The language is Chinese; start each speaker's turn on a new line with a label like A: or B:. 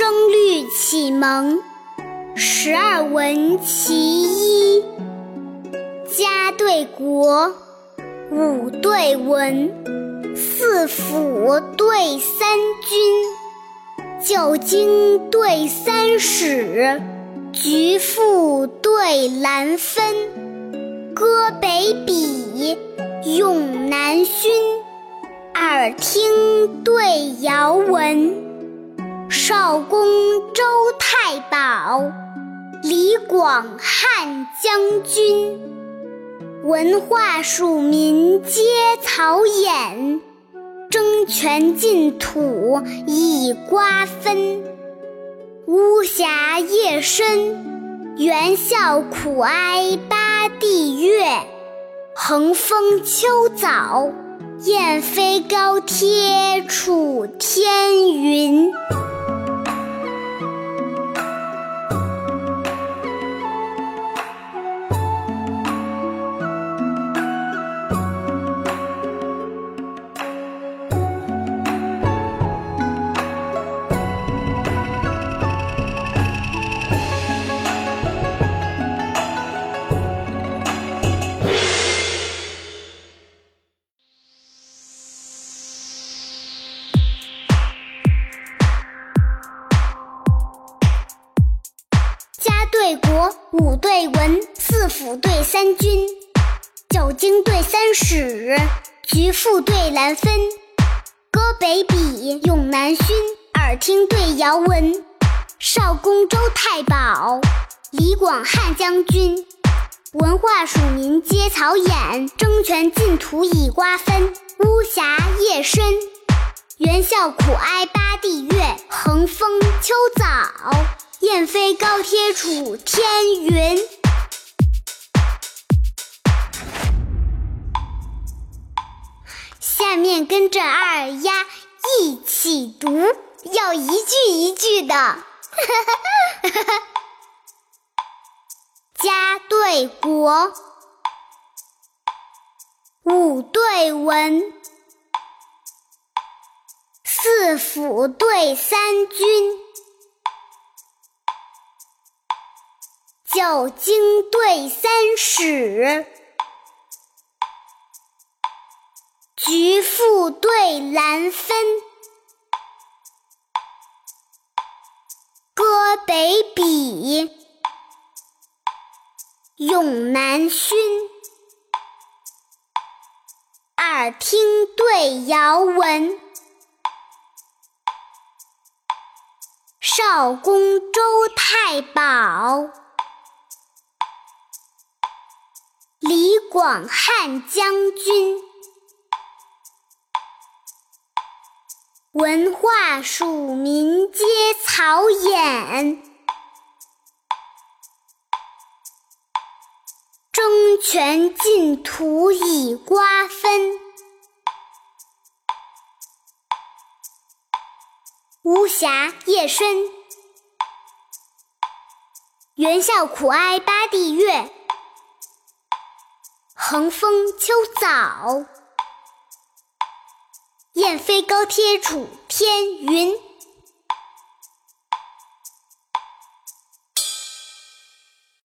A: 声律启蒙十二文其一，家对国，武对文，四府对三军，九经对三史，局赋对兰芬，歌北比，咏南薰，耳听对遥闻。少公周太保，李广汉将军。文化庶民皆草偃，争权尽土以瓜分。巫峡夜深，猿啸苦哀八帝月。横风秋早，雁飞高贴楚天云。家对国，武对文，四府对三军，九经对三史，局赋对兰芬，歌北比，咏南薰，耳听对遥闻。少公周太保，李广汉将军。文化属民皆草偃，争权尽土以瓜分。巫峡夜深，猿啸苦哀八帝月。横风秋早。雁飞高贴楚天云。下面跟着二丫一起读，要一句一句的。家对国，五对文，四府对三军。九经对三史，局赋对兰芬，歌北比，咏南薰，耳听对遥闻。少公周太保。广汉将军，文化庶民皆草偃，争权尽土以瓜分。巫峡夜深，猿啸苦哀八帝月。横风秋早，雁飞高贴楚天云。